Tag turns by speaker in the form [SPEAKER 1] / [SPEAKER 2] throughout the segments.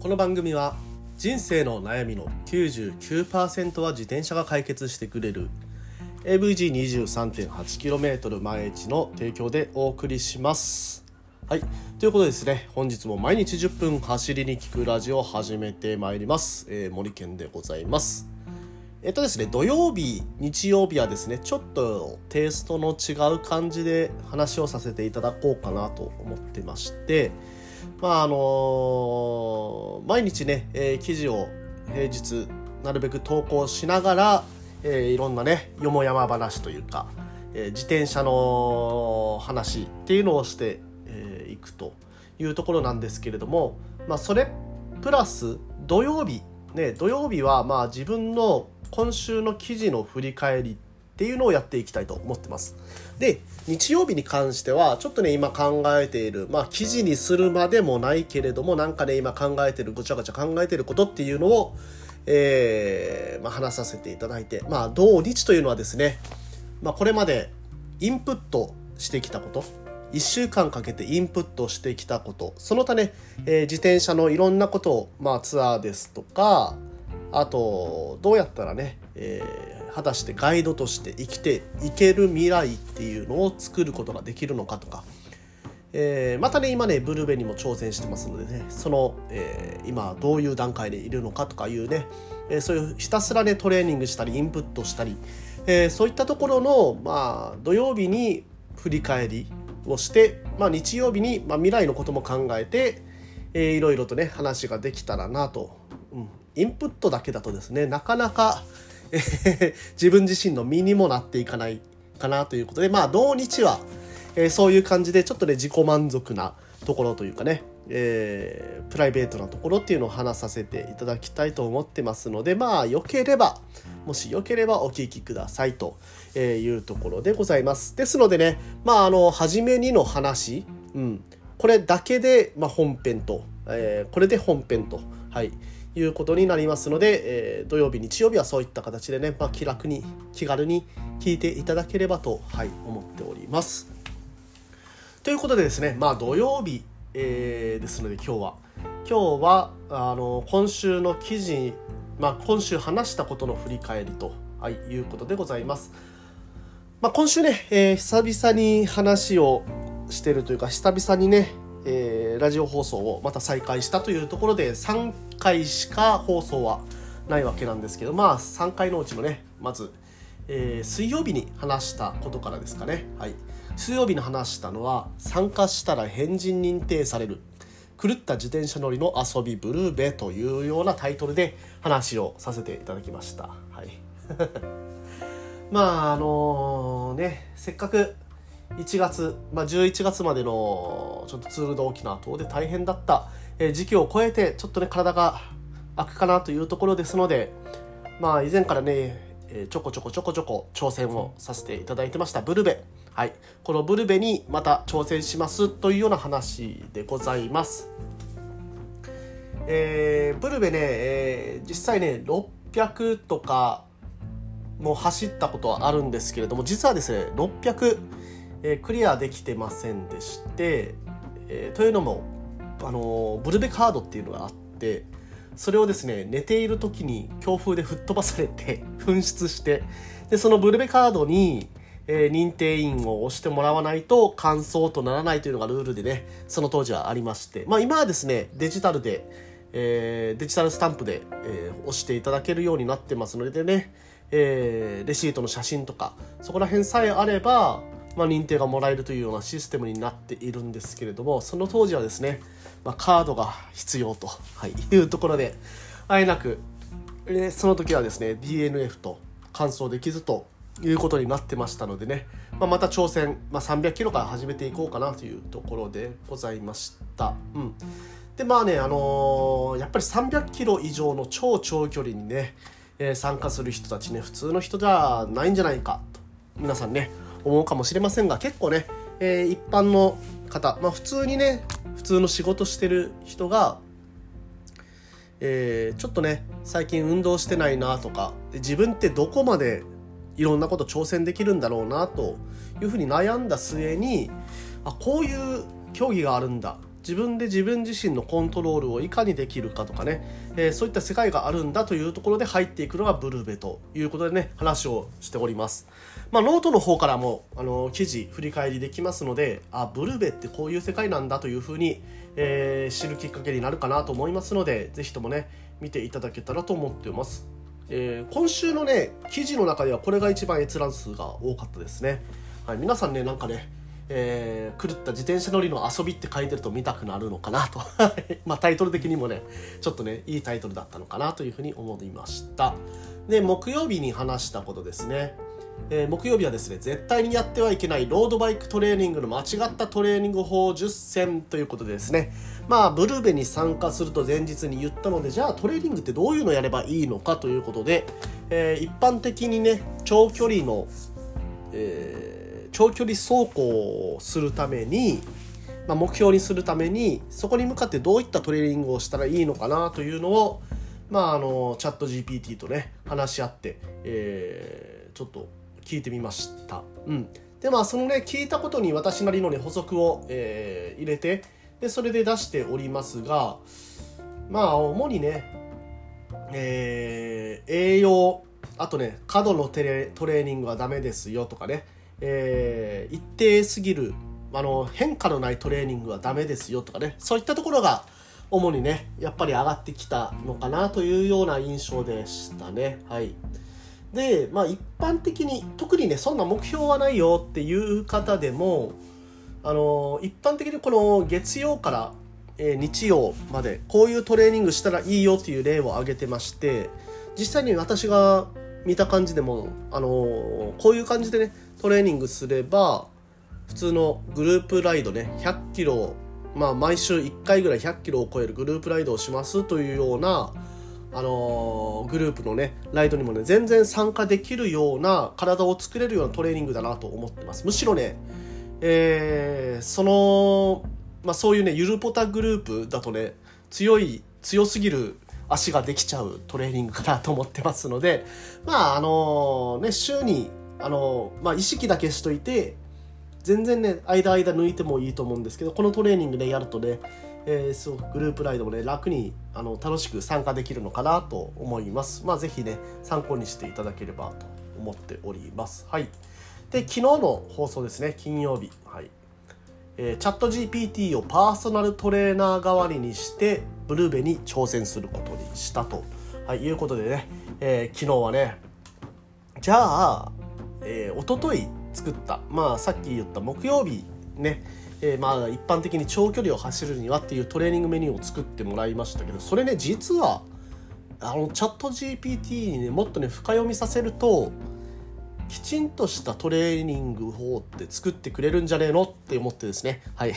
[SPEAKER 1] この番組は人生の悩みの99%は自転車が解決してくれる AVG23.8km 毎日の提供でお送りします。はい。ということでですね本日も毎日10分走りに聞くラジオを始めてまいります、えー、森健でございます。えっとですね、土曜日、日曜日はですね、ちょっとテイストの違う感じで話をさせていただこうかなと思ってまして、まああの毎日ね、えー、記事を平日なるべく投稿しながら、えー、いろんなねよもやま話というか、えー、自転車の話っていうのをしてい、えー、くというところなんですけれども、まあ、それプラス土曜日ね土曜日はまあ自分の今週の記事の振り返りっていうのをやっていきたいと思ってます。で、日曜日に関しては、ちょっとね、今考えている、まあ、記事にするまでもないけれども、なんかね、今考えてる、ごちゃごちゃ考えてることっていうのを、えー、まあ、話させていただいて、まあ、同日というのはですね、まあ、これまでインプットしてきたこと、1週間かけてインプットしてきたこと、その他ね、えー、自転車のいろんなことを、まあ、ツアーですとか、あと、どうやったらね、えー果たしてガイドとして生きていける未来っていうのを作ることができるのかとか、えー、またね今ねブルーベにも挑戦してますのでね。その、えー、今どういう段階でいるのかとかいうね、えー、そういうひたすらねトレーニングしたりインプットしたり、えー、そういったところの、まあ、土曜日に振り返りをして、まあ、日曜日に、まあ、未来のことも考えて、えー、いろいろとね話ができたらなと、うん、インプットだけだとですねなかなか 自分自身の身にもなっていかないかなということで、まあ、土日は、えー、そういう感じで、ちょっとね、自己満足なところというかね、えー、プライベートなところっていうのを話させていただきたいと思ってますので、まあ、よければ、もしよければお聞きくださいというところでございます。ですのでね、まあ、あの、初めにの話、うん、これだけで、まあ、本編と、えー、これで本編と、はい、いうことになりますので、えー、土曜日、日曜日はそういった形でね、まあ、気楽に、気軽に聞いていただければと、はい、思っております。ということでですね、まあ、土曜日、えー、ですので今日は、今日は、あの、今週の記事、まあ、今週話したことの振り返りと、はい、いうことでございます。まあ、今週ね、えー、久々に話をしてるというか、久々にね、えー、ラジオ放送をまた再開したというところで3回しか放送はないわけなんですけどまあ3回のうちのねまず、えー、水曜日に話したことからですかね。はい。水曜日に話したのは参加したら変人認定される狂った自転車乗りの遊びブルーベというようなタイトルで話をさせていただきました。はい。まああのー、ねせっかく1月、まあ、11月までのちょっとツールド沖縄等で大変だった、時期を超えてちょっとね体が空くかなというところですのでまあ以前からねちょこちょこちょこちょこ挑戦をさせていただいてましたブルベ。はい。このブルベにまた挑戦しますというような話でございます。えー、ブルベね、えー、実際ね600とかも走ったことはあるんですけれども実はですね600えー、クリアできてませんでして、えー、というのも、あのー、ブルベカードっていうのがあってそれをですね寝ている時に強風で吹っ飛ばされて 紛失してでそのブルベカードに、えー、認定員を押してもらわないと完走とならないというのがルールでねその当時はありましてまあ今はですねデジタルで、えー、デジタルスタンプで、えー、押していただけるようになってますのでね、え、レシートの写真とかそこら辺さえあればまあ、認定がもらえるというようなシステムになっているんですけれどもその当時はですね、まあ、カードが必要と、い、うところであえなく、えその時はですね DNF と完走できずということになってましたのでね、まあ、また挑戦、まあ、300キロから始めていこうかなというところでございました。うんでまあね、あのー、やっぱり300キロ以上の超長距離にね、えー、参加する人たちね普通の人じゃないんじゃないかと皆さんね思うかもしれませんが結構ね、えー、一般の方、まあ、普通にね普通の仕事してる人が、えー、ちょっとね最近運動してないなとか自分ってどこまでいろんなこと挑戦できるんだろうなというふうに悩んだ末にあこういう競技があるんだ自分で自分自身のコントロールをいかにできるかとかね、えー、そういった世界があるんだというところで入っていくのがブルベということでね話をしております。まあノートの方からもあの記事振り返りできますのであブルベってこういう世界なんだというふうに、えー、知るきっかけになるかなと思いますので是非ともね見ていただけたらと思っています。えー、今週のね記事の中ではこれが一番閲覧数が多かったですね、はい、皆さんねなんかねえー、狂った自転車乗りの遊びって書いてると見たくなるのかなと。まあタイトル的にもねちょっとねいいタイトルだったのかなというふうに思いました。で木曜日に話したことですね。えー、木曜日はですね絶対にやってはいけないロードバイクトレーニングの間違ったトレーニング法10選ということでですね。まあブルーベに参加すると前日に言ったのでじゃあトレーニングってどういうのやればいいのかということで、えー、一般的にね長距離の、えー、長距離走行をするためにまあ、目標にするためにそこに向かってどういったトレーニングをしたらいいのかなというのをまああのチャット GPT とね話し合って、えー、ちょっと聞いてみました。うん、でまあそのね聞いたことに私なりのね補足を、えー、入れてでそれで出しておりますがまあ主にね、えー、栄養あとね過度のトレトレーニングはダメですよとかね、えー、一定すぎるあの変化のないトレーニングはダメですよとかねそういったところが主にねやっぱり上がってきたのかなというような印象でしたねはい。で、まあ、一般的に特にねそんな目標はないよっていう方でもあの一般的にこの月曜から、日曜までこういうトレーニングしたらいいよっていう例を挙げてまして実際に私が見た感じでもあのこういう感じでねトレーニングすれば普通のグループライドね100キロまあ毎週1回ぐらい100キロを超えるグループライドをしますというようなあのー、グループのねライドにもね全然参加できるような体を作れるようなトレーニングだなと思ってます。むしろね、えー、その、まあ、そういうねゆるポタグループだとね強い強すぎる足ができちゃうトレーニングかなと思ってますのでまああのー、ね週にあのまあ、意識だけしといて全然ね間間抜いてもいいと思うんですけどこのトレーニングでやるとねえー、すごくグループライドもね楽にあの楽しく参加できるのかなと思います。まあ、ぜひね参考にしていただければと思っております。はい。で昨日の放送ですね金曜日。はい。えー、チャット GPT をパーソナルトレーナー代わりにしてブルーベに挑戦することにしたと、はい、いうことでね、えー、昨日はねじゃあ、えー、一昨日作ったまあさっき言った木曜日ねえー、まあ一般的に長距離を走るにはっていうトレーニングメニューを作ってもらいましたけどそれね実はあのチャット GPT にねもっとね深読みさせるときちんとしたトレーニング法って作ってくれるんじゃねえのって思ってですね。はい。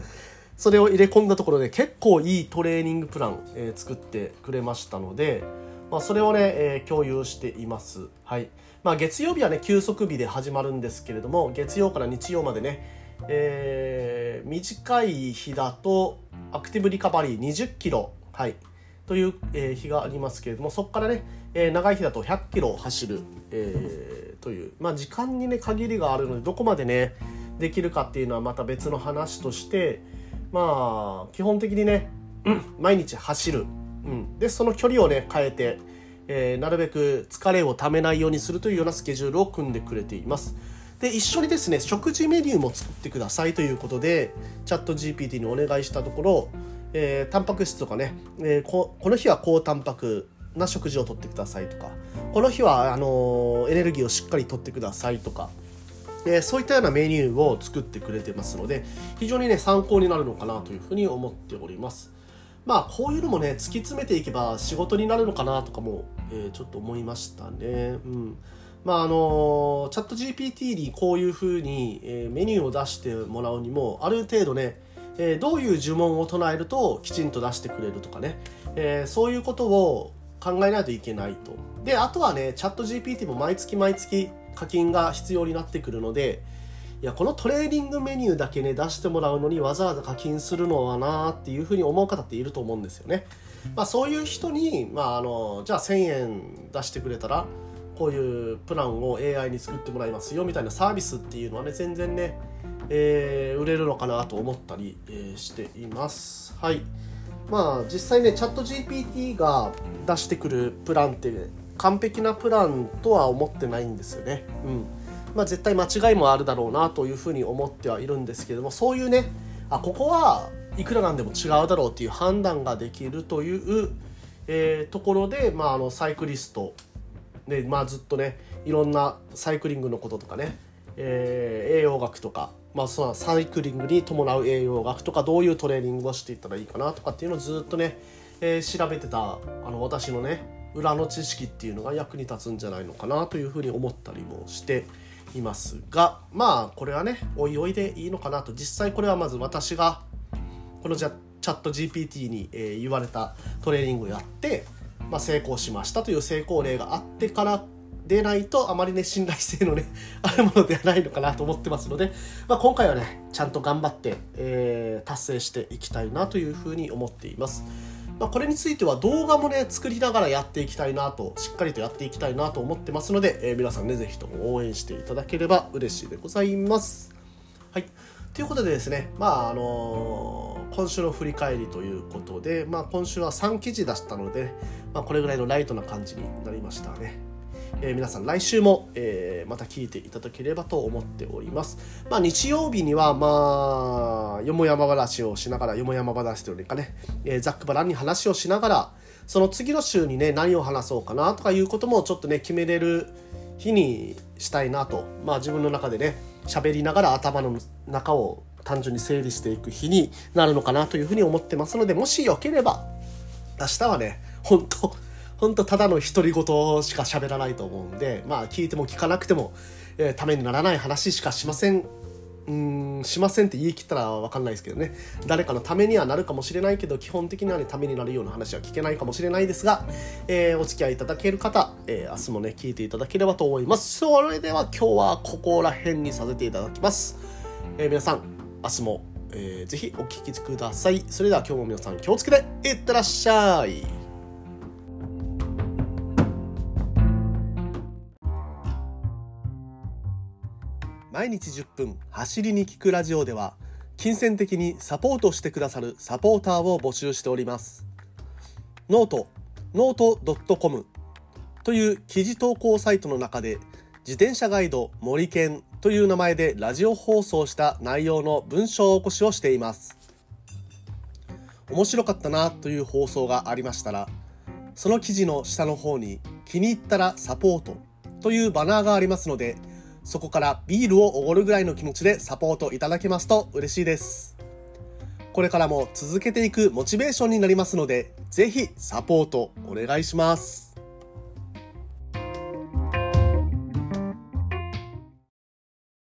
[SPEAKER 1] それを入れ込んだところで結構いいトレーニングプラン、えー、作ってくれましたので、まあ、それをね、えー、共有しています。はい。まあ月曜日はね休息日で始まるんですけれども月曜から日曜までねえー、短い日だとアクティブリカバリー20キロ、はい、という、えー、日がありますけれどもそこからね、えー、長い日だと100キロ走る、えー、という、まあ、時間にね限りがあるのでどこまでねできるかっていうのはまた別の話としてまあ基本的にね、うん、毎日走る、うん、でその距離をね変えて、えー、なるべく疲れをためないようにするというようなスケジュールを組んでくれています。で一緒にですね食事メニューも作ってくださいということでチャット GPT にお願いしたところ、えー、タンパク質とかね、えー、この日は高タンパクな食事をとってくださいとかこの日はあのエネルギーをしっかりとってくださいとかえそういったようなメニューを作ってくれてますので非常にね参考になるのかなというふうに思っておりますまあこういうのもね突き詰めていけば仕事になるのかなとかも、えー、ちょっと思いましたねうんまああのチャット GPT にこういうふうに、えー、メニューを出してもらうにもある程度ね、えー、どういう呪文を唱えるときちんと出してくれるとかね、えー、そういうことを考えないといけないと。であとはねチャット GPT も毎月毎月課金が必要になってくるのでいやこのトレーニングメニューだけね出してもらうのにわざわざ課金するのはなっていうふうに思う方っていると思うんですよね。まあ、そういう人に、まあ、あのじゃあ1000円出してくれたらこういうプランを AI に作ってもらいますよみたいなサービスっていうのはね全然ね、えー、売れるのかなと思ったり、えー、しています。はい。まあ実際ねチャット GPT が出してくるプランって完璧なプランとは思ってないんですよね。うん。まあ絶対間違いもあるだろうなというふうに思ってはいるんですけどもそういうねあここはいくらなんでも違うだろうっていう判断ができるという、えー、ところで、まあ、あのサイクリストで、まあ、ずっとねいろんなサイクリングのこととかね、えー、栄養学とか、まあ、そのサイクリングに伴う栄養学とかどういうトレーニングをしていったらいいかなとかっていうのをずっとね、えー、調べてたあの私のね裏の知識っていうのが役に立つんじゃないのかなというふうに思ったりもしていますがまあこれはねおいおいでいいのかなと。実際これはまず私がこのじゃチャット GPT に、え、言われたトレーニングをやって、まあ、成功しましたという成功例があってからでないとあまりね信頼性のね あるものではないのかなと思ってますので、まあ、今回はねちゃんと頑張って、えー、達成していきたいなというふうに思っています。まあ、これについては動画もね作りながらやっていきたいなとしっかりとやっていきたいなと思ってますので、えー、皆さんね是非とも応援していただければ嬉しいでございます。はいということでですね、まああのー、今週の振り返りということで、まあ、今週は3記事出したので、まあ、これぐらいのライトな感じになりましたね。えー、皆さん来週も、えー、また聞いていただければと思っております。まあ、日曜日には、まあ、よもやま話をしながら、よもやま話というかね、えー、ざっくばらんに話をしながら、その次の週にね、何を話そうかなとかいうこともちょっとね、決めれる日にしたいなと、まあ自分の中でね、喋りながら頭の中を単純に整理していく日になるのかなというふうに思ってますのでもしよければ明日はね 本当本当ただの独り言しか喋らないと思うんでまあ聞いても聞かなくても、えー、ためにならない話しかしません。うんしませんって言い切ったら分かんないですけどね。誰かのためにはなるかもしれないけど基本的にはねためになるような話は聞けないかもしれないですが、えー、お付き合いいただける方、えー、明日もね聞いていただければと思います。それでは今日はここら辺にさせていただきます、えー、皆さん明日も、えー、ぜひお聴きください。それでは今日も皆さん気をつけていってらっしゃい。毎日10分走りに聞くラジオでは金銭的にサポートしてくださるサポーターを募集しております。 note note .com という記事投稿サイトの中で自転車ガイド森健という名前でラジオ放送した内容の文章起こしをしています。面白かったなという放送がありましたらその記事の下の方に気に入ったらサポートというバナーがありますのでそこからビールをおごるぐらいの気持ちでサポートいただけますと嬉しいです。これからも続けていくモチベーションになりますので、ぜひサポートお願いします。